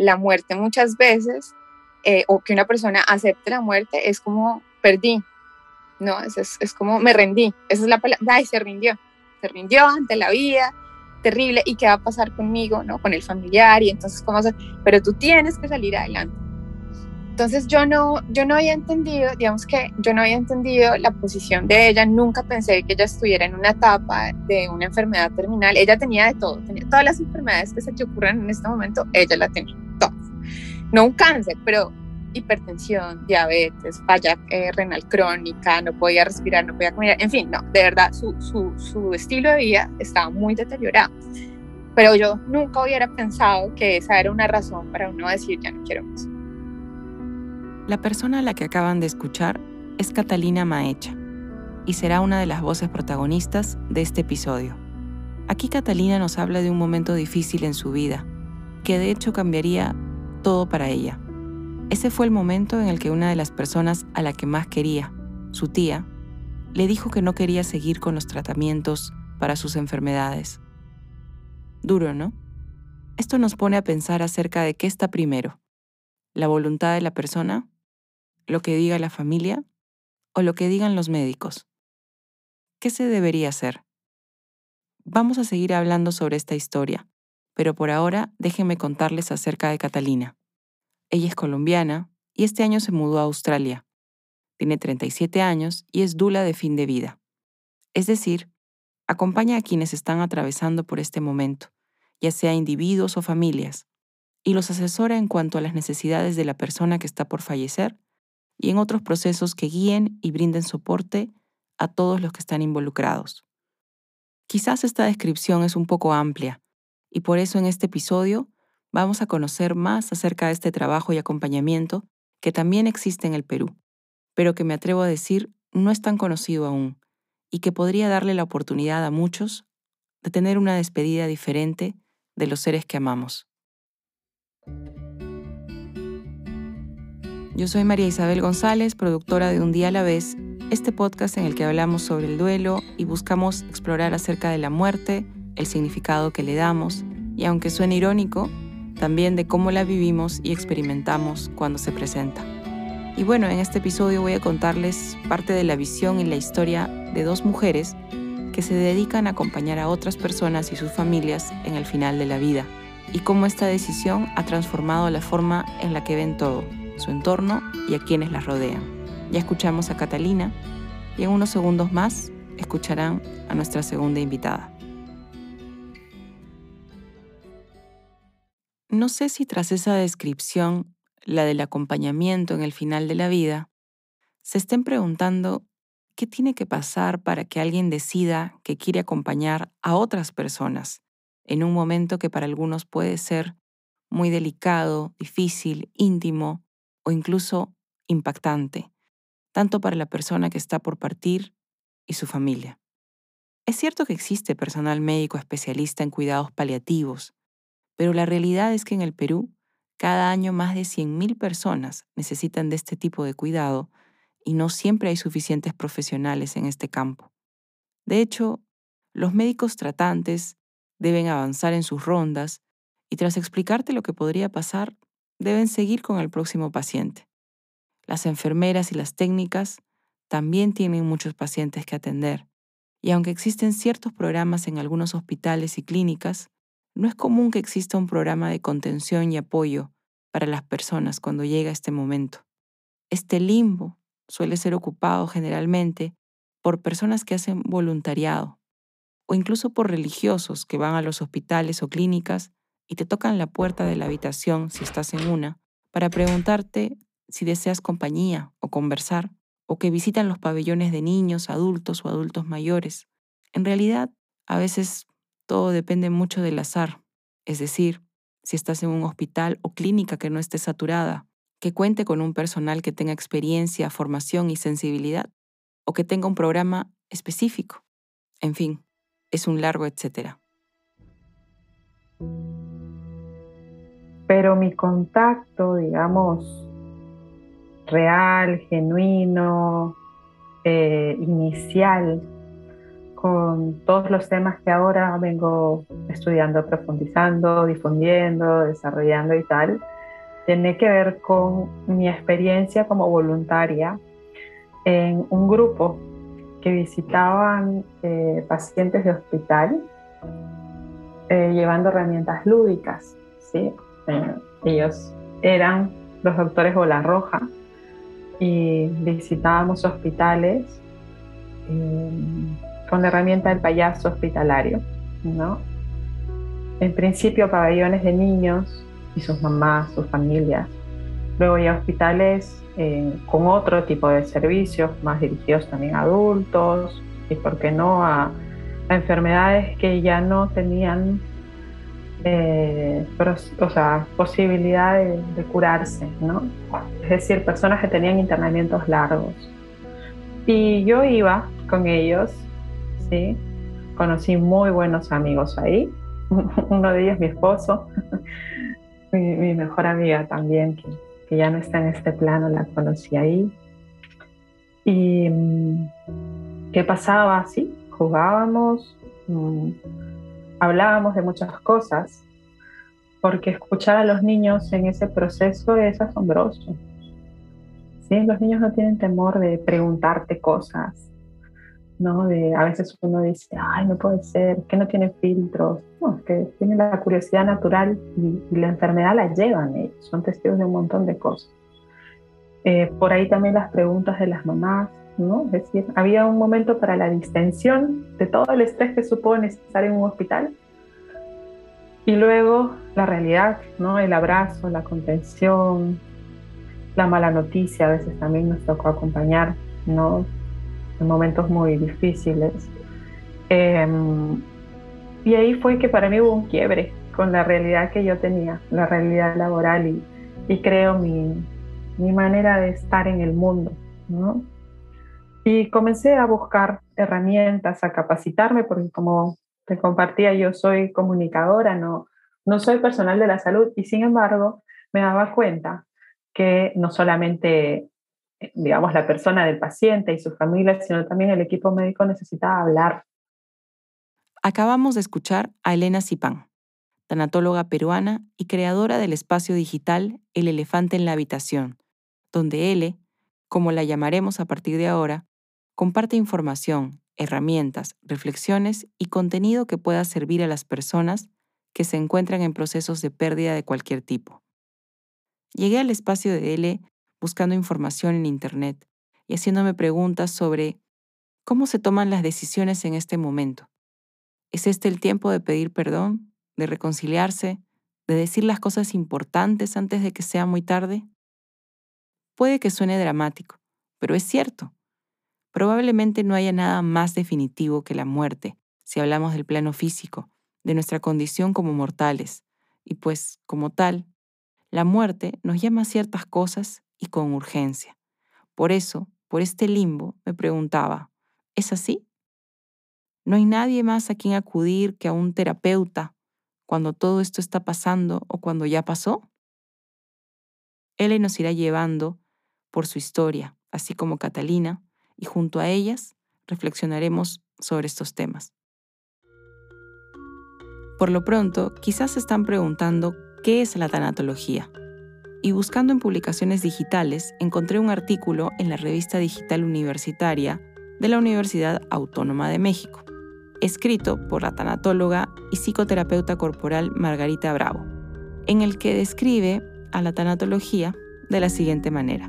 la muerte muchas veces, eh, o que una persona acepte la muerte, es como perdí, ¿no? Es, es, como me rendí, esa es la palabra, ay, se rindió, se rindió ante la vida, terrible, ¿y qué va a pasar conmigo, ¿no? Con el familiar, y entonces, ¿cómo hacer? Pero tú tienes que salir adelante. Entonces yo no, yo no había entendido, digamos que yo no había entendido la posición de ella, nunca pensé que ella estuviera en una etapa de una enfermedad terminal, ella tenía de todo, tenía todas las enfermedades que se te ocurran en este momento, ella la tenía, todas. No un cáncer, pero hipertensión, diabetes, falla eh, renal crónica, no podía respirar, no podía comer, en fin, no, de verdad su, su, su estilo de vida estaba muy deteriorado. Pero yo nunca hubiera pensado que esa era una razón para uno decir ya no quiero más. La persona a la que acaban de escuchar es Catalina Maecha y será una de las voces protagonistas de este episodio. Aquí Catalina nos habla de un momento difícil en su vida, que de hecho cambiaría todo para ella. Ese fue el momento en el que una de las personas a la que más quería, su tía, le dijo que no quería seguir con los tratamientos para sus enfermedades. Duro, ¿no? Esto nos pone a pensar acerca de qué está primero, la voluntad de la persona lo que diga la familia o lo que digan los médicos. ¿Qué se debería hacer? Vamos a seguir hablando sobre esta historia, pero por ahora déjenme contarles acerca de Catalina. Ella es colombiana y este año se mudó a Australia. Tiene 37 años y es dula de fin de vida. Es decir, acompaña a quienes están atravesando por este momento, ya sea individuos o familias, y los asesora en cuanto a las necesidades de la persona que está por fallecer y en otros procesos que guíen y brinden soporte a todos los que están involucrados. Quizás esta descripción es un poco amplia y por eso en este episodio vamos a conocer más acerca de este trabajo y acompañamiento que también existe en el Perú, pero que me atrevo a decir no es tan conocido aún y que podría darle la oportunidad a muchos de tener una despedida diferente de los seres que amamos. Yo soy María Isabel González, productora de Un día a la vez, este podcast en el que hablamos sobre el duelo y buscamos explorar acerca de la muerte, el significado que le damos y aunque suene irónico, también de cómo la vivimos y experimentamos cuando se presenta. Y bueno, en este episodio voy a contarles parte de la visión y la historia de dos mujeres que se dedican a acompañar a otras personas y sus familias en el final de la vida y cómo esta decisión ha transformado la forma en la que ven todo su entorno y a quienes las rodean. Ya escuchamos a Catalina y en unos segundos más escucharán a nuestra segunda invitada. No sé si tras esa descripción, la del acompañamiento en el final de la vida, se estén preguntando qué tiene que pasar para que alguien decida que quiere acompañar a otras personas en un momento que para algunos puede ser muy delicado, difícil, íntimo o incluso impactante, tanto para la persona que está por partir y su familia. Es cierto que existe personal médico especialista en cuidados paliativos, pero la realidad es que en el Perú, cada año más de 100.000 personas necesitan de este tipo de cuidado y no siempre hay suficientes profesionales en este campo. De hecho, los médicos tratantes deben avanzar en sus rondas y tras explicarte lo que podría pasar, deben seguir con el próximo paciente. Las enfermeras y las técnicas también tienen muchos pacientes que atender, y aunque existen ciertos programas en algunos hospitales y clínicas, no es común que exista un programa de contención y apoyo para las personas cuando llega este momento. Este limbo suele ser ocupado generalmente por personas que hacen voluntariado o incluso por religiosos que van a los hospitales o clínicas y te tocan la puerta de la habitación si estás en una, para preguntarte si deseas compañía o conversar, o que visitan los pabellones de niños, adultos o adultos mayores. En realidad, a veces todo depende mucho del azar, es decir, si estás en un hospital o clínica que no esté saturada, que cuente con un personal que tenga experiencia, formación y sensibilidad, o que tenga un programa específico. En fin, es un largo etcétera pero mi contacto, digamos, real, genuino, eh, inicial con todos los temas que ahora vengo estudiando, profundizando, difundiendo, desarrollando y tal, tiene que ver con mi experiencia como voluntaria en un grupo que visitaban eh, pacientes de hospital eh, llevando herramientas lúdicas. ¿sí? Eh, ellos eran los doctores Bola Roja y visitábamos hospitales con la herramienta del payaso hospitalario. ¿no? En principio pabellones de niños y sus mamás, sus familias. Luego ya hospitales eh, con otro tipo de servicios, más dirigidos también a adultos y, ¿por qué no?, a, enfermedades que ya no tenían eh, o sea, posibilidad de, curarse, ¿no? Es decir, personas que tenían internamientos largos. Y yo iba con ellos, ¿sí? Conocí muy buenos amigos ahí. Uno de ellos mi esposo, mi, mejor amiga también, que, que, ya no está en este plano, la conocí ahí. Y mm, qué pasaba, sí, jugábamos, mm, hablábamos de muchas cosas, porque escuchar a los niños en ese proceso es asombroso. ¿sí? Los niños no tienen temor de preguntarte cosas, ¿no? De, a veces uno dice, ay, no puede ser, que no tiene filtros. No, es que tienen la curiosidad natural y, la enfermedad la llevan ellos, son testigos de un montón de cosas. Eh, por ahí también las preguntas de las mamás, ¿no? Es decir, había un momento para la distensión de todo el estrés que supone estar en un hospital y luego la realidad, ¿no? El abrazo, la contención, la mala noticia, a veces también nos tocó acompañar, ¿no? en momentos muy difíciles. Em, y ahí fue que para mí hubo un quiebre con la realidad que yo tenía, la realidad laboral y, y creo mi, mi, manera de estar en el mundo. Y comencé a buscar herramientas, a capacitarme, porque como te compartía, yo soy comunicadora, no, no soy personal de la salud y sin embargo me daba cuenta que no solamente digamos, la persona del paciente y su familia, sino también el equipo médico necesitaba hablar. Acabamos de escuchar a Elena Zipán, tanatóloga peruana y creadora del espacio digital El Elefante en la Habitación, donde L, como la llamaremos a partir de ahora, comparte información, herramientas, reflexiones y contenido que pueda servir a las personas que se encuentran en procesos de pérdida de cualquier tipo. Llegué al espacio de L buscando información en Internet y haciéndome preguntas sobre cómo se toman las decisiones en este momento. ¿Es este el tiempo de pedir perdón, de reconciliarse, de decir las cosas importantes antes de que sea muy tarde? Puede que suene dramático, pero es cierto. Probablemente no haya nada más definitivo que la muerte, si hablamos del plano físico, de nuestra condición como mortales, y pues, como tal, la muerte nos llama a ciertas cosas y con urgencia. Por eso, por este limbo, me preguntaba, ¿es así? ¿No hay nadie más a quien acudir que a un terapeuta cuando todo esto está pasando o cuando ya pasó? Él nos irá llevando por su historia, así como Catalina, y junto a ellas reflexionaremos sobre estos temas. Por lo pronto, quizás se están preguntando qué es la tanatología y buscando en publicaciones digitales encontré un artículo en la revista digital universitaria de la Universidad Autónoma de México, escrito por la tanatóloga y psicoterapeuta corporal Margarita Bravo, en el que describe a la tanatología de la siguiente manera.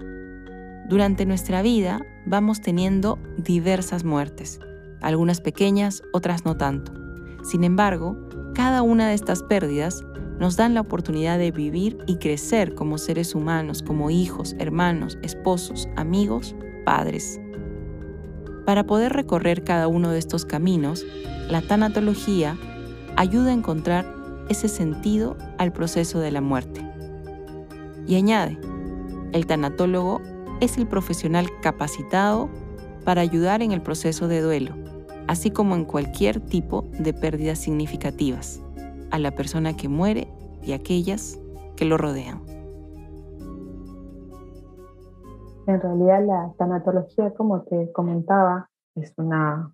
Durante nuestra vida vamos teniendo diversas muertes, algunas pequeñas, otras no tanto. Sin embargo, cada una de estas pérdidas nos dan la oportunidad de vivir y crecer como seres humanos, como hijos, hermanos, esposos, amigos, padres. Para poder recorrer cada uno de estos caminos, la tanatología ayuda a encontrar ese sentido al proceso de la muerte. Y añade, el tanatólogo es el profesional capacitado para ayudar en el proceso de duelo, así como en cualquier tipo de pérdidas significativas a la persona que muere y a aquellas que lo rodean. En realidad la tanatología, como te comentaba, es una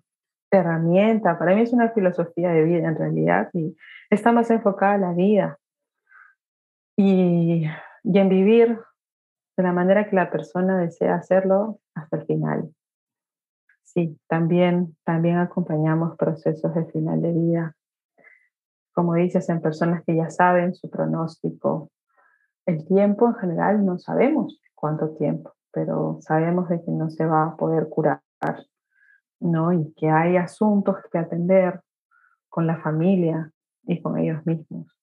herramienta, para mí es una filosofía de vida en realidad y está más enfocada en la vida y, y en vivir de la manera que la persona desea hacerlo hasta el final. Sí, también, también acompañamos procesos de final de vida, como dices, en personas que ya saben su pronóstico. El tiempo en general no sabemos cuánto tiempo, pero sabemos de que no se va a poder curar, ¿no? Y que hay asuntos que atender con la familia y con ellos mismos.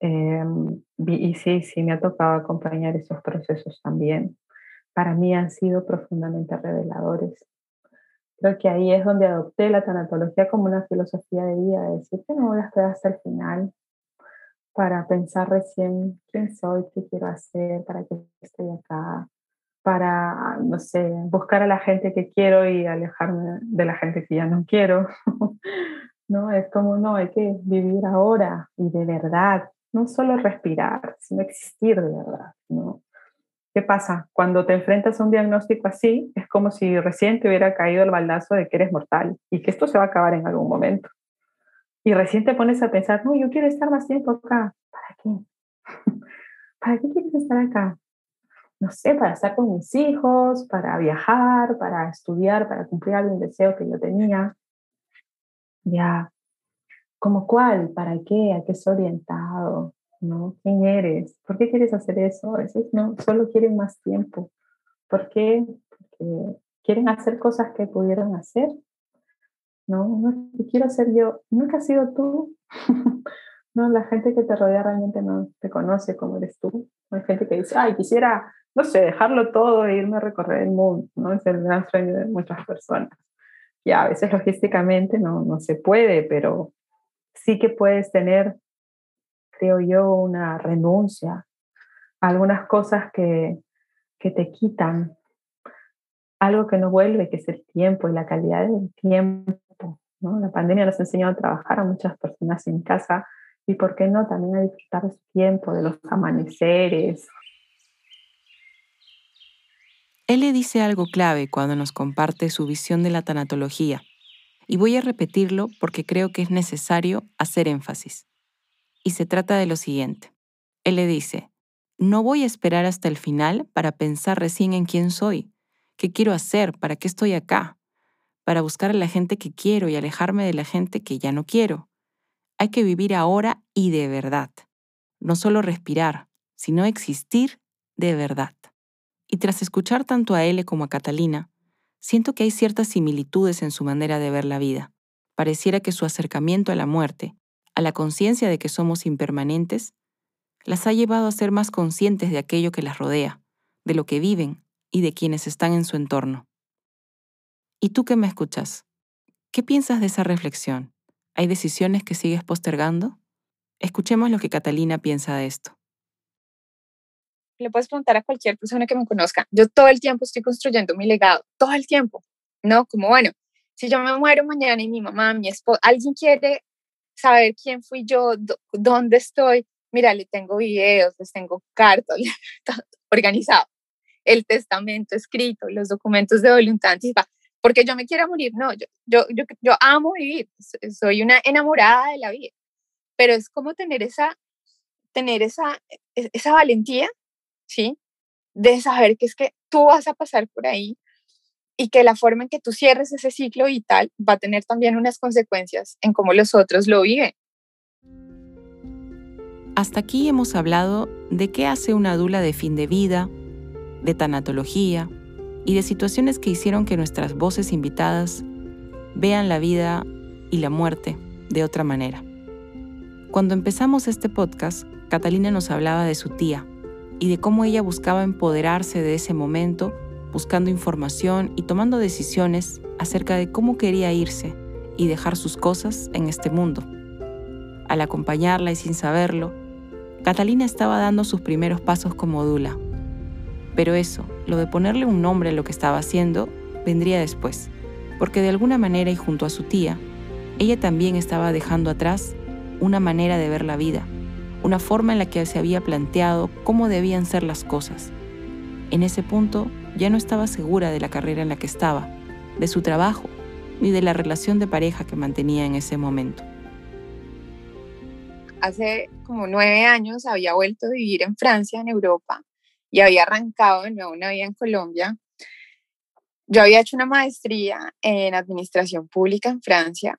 Em, y sí, sí, me ha tocado acompañar esos procesos también. Para mí han sido profundamente reveladores. Creo que ahí es donde adopté la tanatología como una filosofía de vida, de decir que no voy a esperar hasta el final para pensar recién quién soy, qué quiero hacer, para qué estoy acá, para, no sé, buscar a la gente que quiero y alejarme de la gente que ya no quiero. no, es como, no, hay que vivir ahora y de verdad, no solo respirar, sino existir de verdad, ¿no? ¿Qué pasa? Cuando te enfrentas a un diagnóstico así, es como si recién te hubiera caído el baldazo de que eres mortal y que esto se va a acabar en algún momento. Y recién te pones a pensar, no, yo quiero estar más tiempo acá. ¿Para qué? ¿Para qué quieres estar acá? No sé, para estar con mis hijos, para viajar, para estudiar, para cumplir algún deseo que yo tenía. Ya, ¿Como cuál? ¿Para qué? ¿A qué es orientado? ¿No? ¿Quién eres? ¿Por qué quieres hacer eso? A veces no, solo quieren más tiempo. ¿Por qué? Porque quieren hacer cosas que pudieron hacer. No, no quiero hacer yo. Nunca has sido tú. no, la gente que te rodea realmente no te conoce como eres tú. Hay gente que dice, ay, quisiera, no sé, dejarlo todo e irme a recorrer el mundo. ¿no? Es el gran sueño de muchas personas. Y a veces logísticamente no, no se puede, pero sí que puedes tener, creo yo, una renuncia algunas cosas que, que te quitan algo que no vuelve, que es el tiempo y la calidad del tiempo. La pandemia nos ha enseñado a trabajar a muchas personas en casa y, ¿por qué no?, también a disfrutar de su tiempo, de los amaneceres. Él le dice algo clave cuando nos comparte su visión de la tanatología y voy a repetirlo porque creo que es necesario hacer énfasis. Y se trata de lo siguiente. Él le dice, no voy a esperar hasta el final para pensar recién en quién soy, qué quiero hacer, para qué estoy acá, para buscar a la gente que quiero y alejarme de la gente que ya no quiero. Hay que vivir ahora y de verdad. No solo respirar, sino existir de verdad. Y tras escuchar tanto a él como a Catalina, siento que hay ciertas similitudes en su manera de ver la vida. Pareciera que su acercamiento a la muerte, a la conciencia de que somos impermanentes, las ha llevado a ser más conscientes de aquello que las rodea, de lo que viven y de quienes están en su entorno. ¿Y tú que me escuchas? ¿Qué piensas de esa reflexión? ¿Hay decisiones que sigues postergando? Escuchemos lo que Catalina piensa de esto le puedes preguntar a cualquier persona que me conozca, yo todo el tiempo estoy construyendo mi legado, todo el tiempo, ¿no? Como bueno, si yo me muero mañana y mi mamá, mi esposa, alguien quiere saber quién fui yo, dónde estoy, mira, le tengo videos, les tengo cartas, organizado, el testamento escrito, los documentos de voluntad porque yo me quiero morir, no, yo, yo, yo, yo amo vivir, soy una enamorada de la vida, pero es como tener esa, tener esa, e, esa valentía ¿sí? De saber que es que tú vas a pasar por ahí y que la forma en que tú cierres ese ciclo vital va a tener también unas consecuencias en cómo los otros lo viven. Hasta aquí hemos hablado de qué hace una dula de fin de vida, de tanatología y de situaciones que hicieron que nuestras voces invitadas vean la vida y la muerte de otra manera. Cuando empezamos este podcast, Catalina nos hablaba de su tía, y de cómo ella buscaba empoderarse de ese momento, buscando información y tomando decisiones acerca de cómo quería irse y dejar sus cosas en este mundo. Al acompañarla y sin saberlo, Catalina estaba dando sus primeros pasos como Dula. Pero eso, lo de ponerle un nombre a lo que estaba haciendo, vendría después, porque de alguna manera y junto a su tía, ella también estaba dejando atrás una manera de ver la vida una forma en la que se había planteado cómo debían ser las cosas. En ese punto ya no estaba segura de la carrera en la que estaba, de su trabajo ni de la relación de pareja que mantenía en ese momento. Hace como nueve años había vuelto a vivir en Francia, en Europa, y había arrancado de nuevo una vida en Colombia. Yo había hecho una maestría en administración pública en Francia.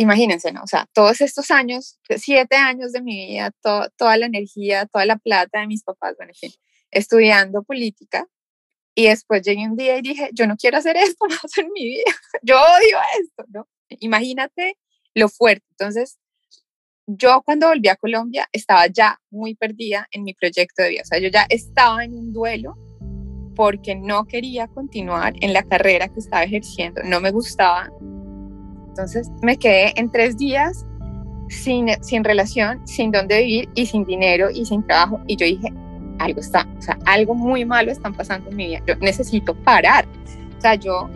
Imagínense, ¿no? O sea, todos estos años, siete años de mi vida, toda la energía, toda la plata de mis papás, bueno, en fin, estudiando política. Y después llegué un día y dije, yo no quiero hacer esto más en mi vida. Yo odio esto, ¿no? Imagínate lo fuerte. Entonces, yo cuando volví a Colombia estaba ya muy perdida en mi proyecto de vida. O sea, yo ya estaba en un duelo porque no quería continuar en la carrera que estaba ejerciendo. No me gustaba. Entonces me quedé en tres días sin, sin relación, sin dónde vivir y sin dinero y sin trabajo. Y yo dije, algo está, o sea, algo muy malo está pasando en mi vida. Yo necesito parar. O sea, yo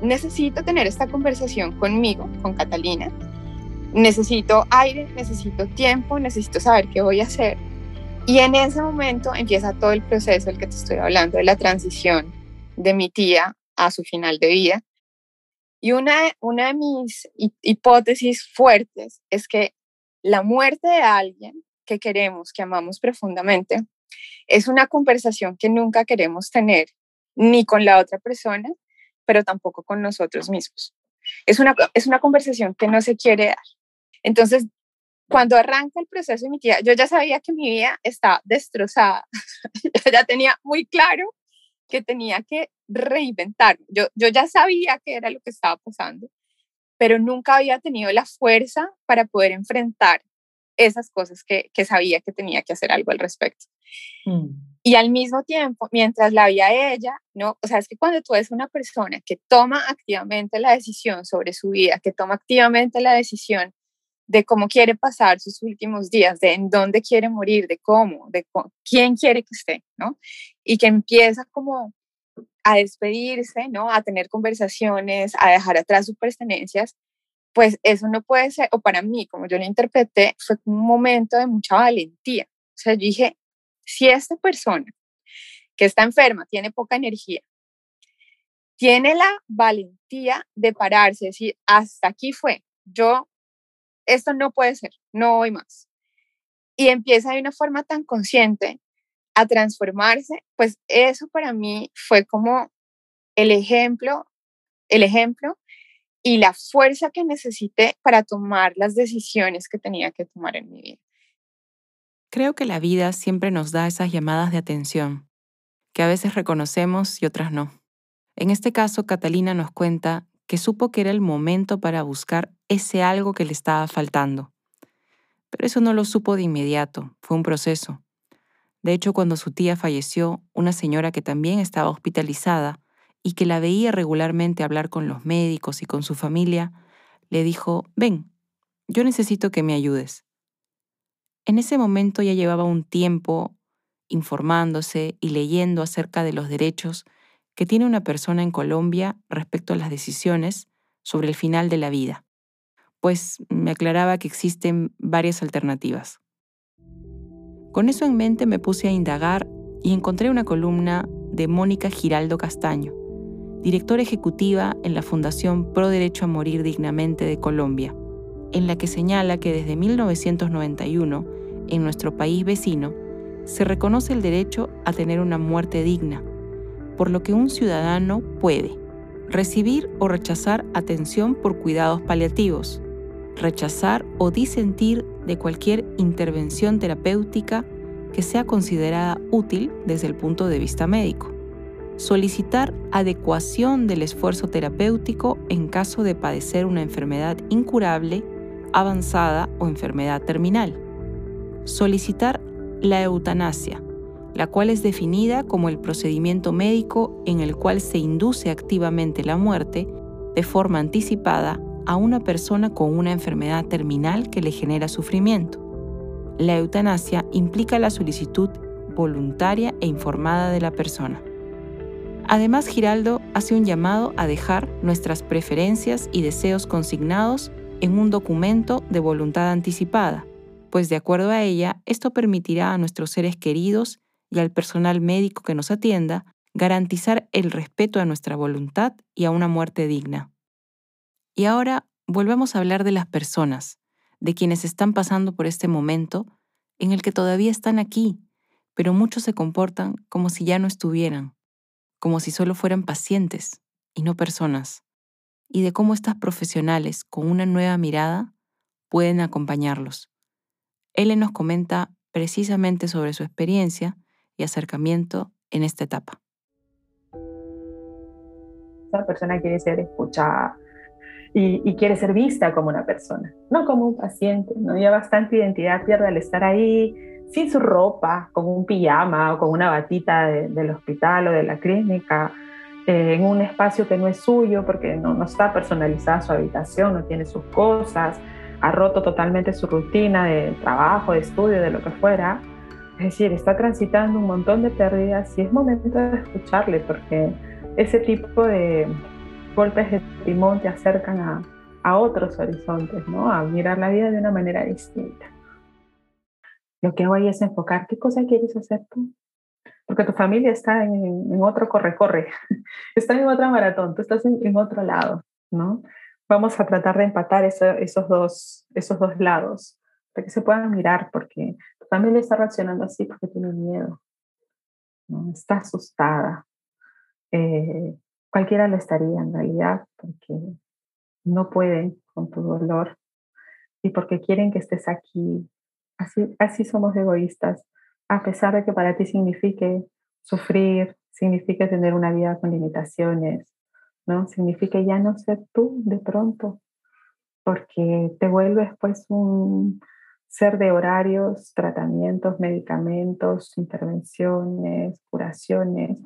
necesito tener esta conversación conmigo, con Catalina, necesito aire, necesito tiempo, necesito saber qué voy a hacer. Y en ese momento empieza todo el proceso del que te estoy hablando, de la transición de mi tía a su final de vida. Y una, una de mis hipótesis fuertes es que la muerte de alguien que queremos, que amamos profundamente, es una conversación que nunca queremos tener, ni con la otra persona, pero tampoco con nosotros mismos. Es una, es una conversación que no se quiere dar. Entonces, cuando arranca el proceso de mi tía, yo ya sabía que mi vida estaba destrozada. ya tenía muy claro que tenía que reinventar. Yo, yo ya sabía que era lo que estaba pasando, pero nunca había tenido la fuerza para poder enfrentar esas cosas que, que sabía que tenía que hacer algo al respecto. Mm. Y al mismo tiempo, mientras la veía ella, ¿no? O sea, es que cuando tú eres una persona que toma activamente la decisión sobre su vida, que toma activamente la decisión de cómo quiere pasar sus últimos días, de en dónde quiere morir, de cómo, de quién quiere que esté, ¿no? Y que empieza como a despedirse, ¿no? A tener conversaciones, a dejar atrás sus pertenencias, pues eso no puede ser, o para mí, como yo lo interpreté, fue un momento de mucha valentía. O sea, yo dije, si esta persona que está enferma, tiene poca energía, tiene la valentía de pararse, decir, hasta aquí fue, yo esto no puede ser, no voy más. Y empieza de una forma tan consciente a transformarse, pues eso para mí fue como el ejemplo, el ejemplo y la fuerza que necesité para tomar las decisiones que tenía que tomar en mi vida. Creo que la vida siempre nos da esas llamadas de atención, que a veces reconocemos y otras no. En este caso, Catalina nos cuenta que supo que era el momento para buscar ese algo que le estaba faltando. Pero eso no lo supo de inmediato, fue un proceso. De hecho, cuando su tía falleció, una señora que también estaba hospitalizada y que la veía regularmente hablar con los médicos y con su familia, le dijo, ven, yo necesito que me ayudes. En ese momento ya llevaba un tiempo informándose y leyendo acerca de los derechos que tiene una persona en Colombia respecto a las decisiones sobre el final de la vida, pues me aclaraba que existen varias alternativas. Con eso en mente me puse a indagar y encontré una columna de Mónica Giraldo Castaño, directora ejecutiva en la Fundación Pro Derecho a Morir Dignamente de Colombia, en la que señala que desde 1991, en nuestro país vecino, se reconoce el derecho a tener una muerte digna por lo que un ciudadano puede recibir o rechazar atención por cuidados paliativos, rechazar o disentir de cualquier intervención terapéutica que sea considerada útil desde el punto de vista médico, solicitar adecuación del esfuerzo terapéutico en caso de padecer una enfermedad incurable, avanzada o enfermedad terminal, solicitar la eutanasia, la cual es definida como el procedimiento médico en el cual se induce activamente la muerte de forma anticipada a una persona con una enfermedad terminal que le genera sufrimiento. La eutanasia implica la solicitud voluntaria e informada de la persona. Además, Giraldo hace un llamado a dejar nuestras preferencias y deseos consignados en un documento de voluntad anticipada, pues de acuerdo a ella, esto permitirá a nuestros seres queridos y al personal médico que nos atienda garantizar el respeto a nuestra voluntad y a una muerte digna. Y ahora volvemos a hablar de las personas, de quienes están pasando por este momento en el que todavía están aquí, pero muchos se comportan como si ya no estuvieran, como si solo fueran pacientes y no personas, y de cómo estas profesionales con una nueva mirada pueden acompañarlos. Él nos comenta precisamente sobre su experiencia y acercamiento en esta etapa. Esa persona quiere ser escuchada y, quiere ser vista como una persona, no como un paciente. ¿no? Ya bastante identidad pierde al estar ahí sin su ropa, con un pijama o con una batita del hospital o de la clínica, eh, en un espacio que no es suyo porque no, no está personalizada su habitación, no tiene sus cosas, ha roto totalmente su rutina de trabajo, de estudio, de lo que fuera. Es decir, está transitando un montón de pérdidas y es momento de escucharle porque ese tipo de golpes de timón te acercan a, a otros horizontes, ¿no? A mirar la vida de una manera distinta. Lo que hago ahí es enfocar qué cosa quieres hacer tú. Porque tu familia está en, en otro corre-corre, está en otra maratón, tú estás en, en otro lado, ¿no? vamos a tratar de empatar esos, dos, esos dos lados, para que se puedan mirar, porque tu familia está reaccionando así porque tiene miedo, ¿no? está asustada. Eh, cualquiera lo estaría en realidad, porque no pueden con tu dolor y porque quieren que estés aquí. Así, así somos egoístas, a pesar de que para ti signifique sufrir, signifique tener una vida con limitaciones, ¿no? Significa ya no ser tú de pronto, porque te vuelves pues un ser de horarios, tratamientos, medicamentos, intervenciones, curaciones.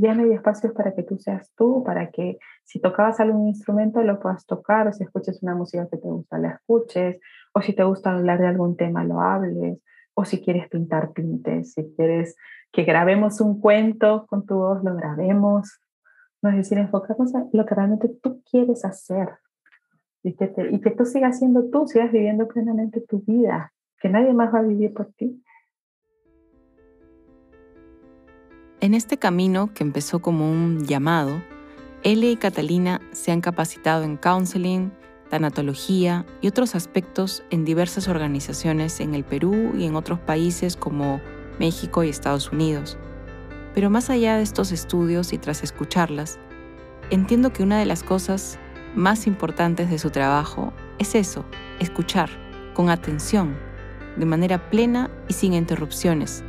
No hay espacios para que tú seas tú, para que si tocabas algún instrumento lo puedas tocar, o si escuches una música que te gusta, la escuches, o si te gusta hablar de algún tema, lo hables, o si quieres pintar, pintes, si quieres que grabemos un cuento con tu voz, lo grabemos, no es decir, enfocarnos en lo que realmente tú quieres hacer y que, y que tú sigas siendo tú, sigas viviendo plenamente tu vida, que nadie más va a vivir por ti. En este camino que empezó como un llamado, Ele y Catalina se han capacitado en counseling, tanatología y otros aspectos en diversas organizaciones en el Perú y en otros países como México y Estados Unidos. Pero más allá de estos estudios y tras escucharlas, entiendo que una de las cosas más importantes de su trabajo es eso, escuchar, con atención, de manera plena y sin interrupciones,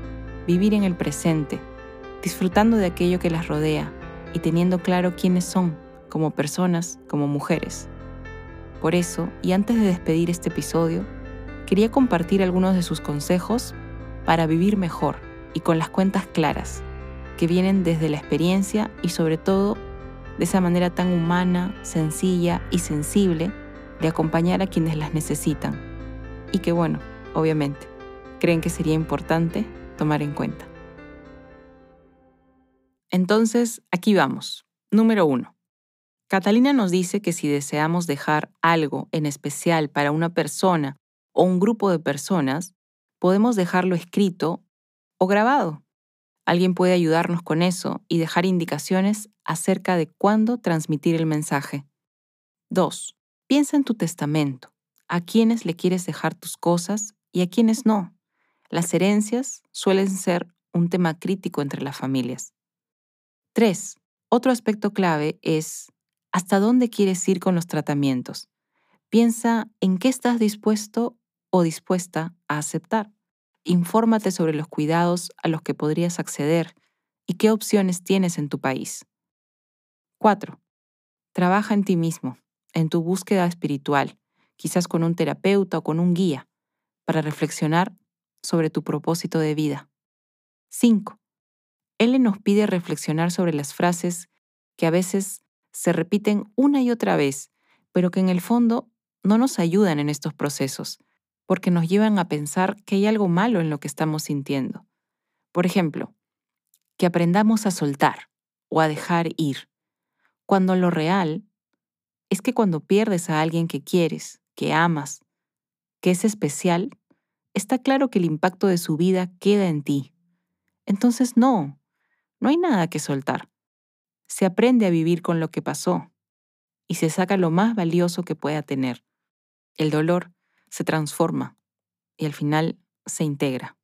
vivir en el presente, disfrutando de aquello que las rodea y teniendo claro quiénes son, como personas, como mujeres. Por eso, y antes de despedir este episodio, quería compartir algunos de sus consejos para vivir mejor y con las cuentas claras que vienen desde la experiencia y sobre todo de esa manera tan humana, sencilla y sensible de acompañar a quienes las necesitan. Y que bueno, obviamente, creen que sería importante tomar en cuenta. Entonces, aquí vamos. Número uno. Catalina nos dice que si deseamos dejar algo en especial para una persona o un grupo de personas, podemos dejarlo escrito o grabado. Alguien puede ayudarnos con eso y dejar indicaciones acerca de cuándo transmitir el mensaje. 2. Piensa en tu testamento. ¿A quiénes le quieres dejar tus cosas y a quiénes no? Las herencias suelen ser un tema crítico entre las familias. 3. Otro aspecto clave es hasta dónde quieres ir con los tratamientos. Piensa en qué estás dispuesto o dispuesta a aceptar. Infórmate sobre los cuidados a los que podrías acceder y qué opciones tienes en tu país. 4. Trabaja en ti mismo, en tu búsqueda espiritual, quizás con un terapeuta o con un guía, para reflexionar sobre tu propósito de vida. 5. Él nos pide reflexionar sobre las frases que a veces se repiten una y otra vez, pero que en el fondo no nos ayudan en estos procesos porque nos llevan a pensar que hay algo malo en lo que estamos sintiendo. Por ejemplo, que aprendamos a soltar o a dejar ir, cuando lo real es que cuando pierdes a alguien que quieres, que amas, que es especial, está claro que el impacto de su vida queda en ti. Entonces no, no hay nada que soltar. Se aprende a vivir con lo que pasó. y se saca lo más valioso que pueda tener. El dolor se transforma y al final se integra.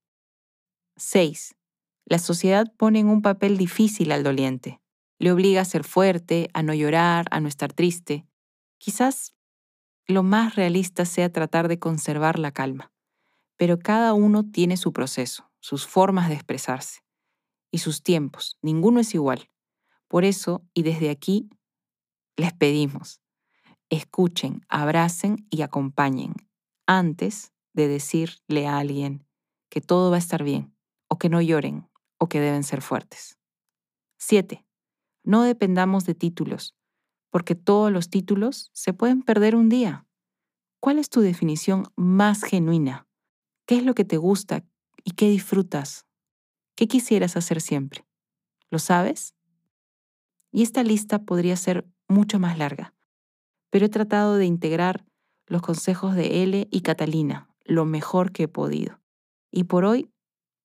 6. La sociedad pone en un papel difícil al doliente. Le obliga a ser fuerte, a no llorar, a no estar triste. Quizás lo más realista sea tratar de conservar la calma, pero cada uno tiene su proceso, sus formas de expresarse y sus tiempos. Ninguno es igual. Por eso, y desde aquí, les pedimos, escuchen, abracen y acompañen antes de decirle a alguien que todo va a estar bien, o que no lloren, o que deben ser fuertes. 7. No dependamos de títulos, porque todos los títulos se pueden perder un día. ¿Cuál es tu definición más genuina? ¿Qué es lo que te gusta y qué disfrutas? ¿Qué quisieras hacer siempre? ¿Lo sabes? Y esta lista podría ser mucho más larga, pero he tratado de integrar los consejos de L y Catalina lo mejor que he podido. Y por hoy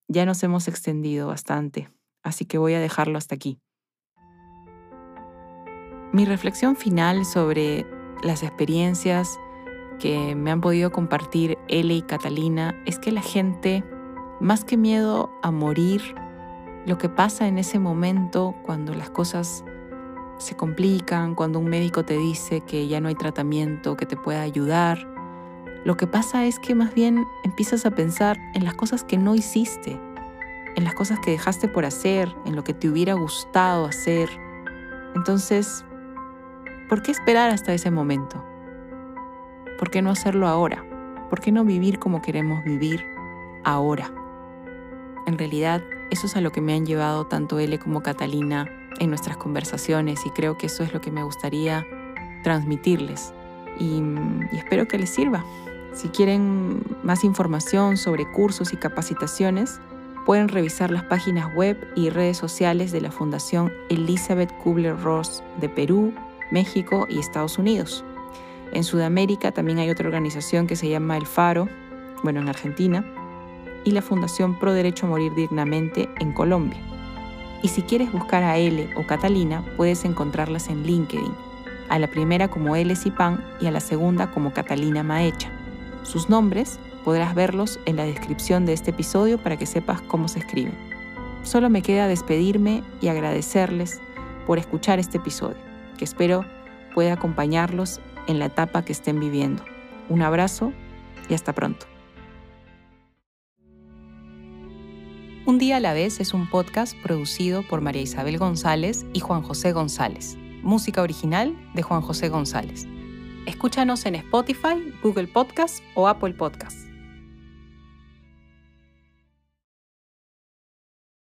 ya nos hemos extendido bastante, así que voy a dejarlo hasta aquí. Mi reflexión final sobre las experiencias que me han podido compartir L y Catalina es que la gente, más que miedo a morir, lo que pasa en ese momento cuando las cosas se complican, cuando un médico te dice que ya no hay tratamiento que te pueda ayudar. Lo que pasa es que más bien empiezas a pensar en las cosas que no hiciste, en las cosas que dejaste por hacer, en lo que te hubiera gustado hacer. Entonces, ¿por qué esperar hasta ese momento? ¿Por qué no hacerlo ahora? ¿Por qué no vivir como queremos vivir ahora? En realidad, eso es a lo que me han llevado tanto L como Catalina en nuestras conversaciones y creo que eso es lo que me gustaría transmitirles y, espero que les sirva. Si quieren más información sobre cursos y capacitaciones, pueden revisar las páginas web y redes sociales de la Fundación Elizabeth Kubler-Ross de Perú, México y Estados Unidos. En Sudamérica también hay otra organización que se llama El Faro, bueno, en Argentina, y la Fundación Pro Derecho a Morir Dignamente en Colombia. Y si quieres buscar a L o Catalina, puedes encontrarlas en LinkedIn. A la primera como L Sipan y a la segunda como Catalina Maecha. Sus nombres podrás verlos en la descripción de este episodio para que sepas cómo se escriben. Solo me queda despedirme y agradecerles por escuchar este episodio, que espero pueda acompañarlos en la etapa que estén viviendo. Un abrazo y hasta pronto. Un día a la vez es un podcast producido por María Isabel González y Juan José González. Música original de Juan José González. Escúchanos en Spotify, Google Podcast o Apple Podcast.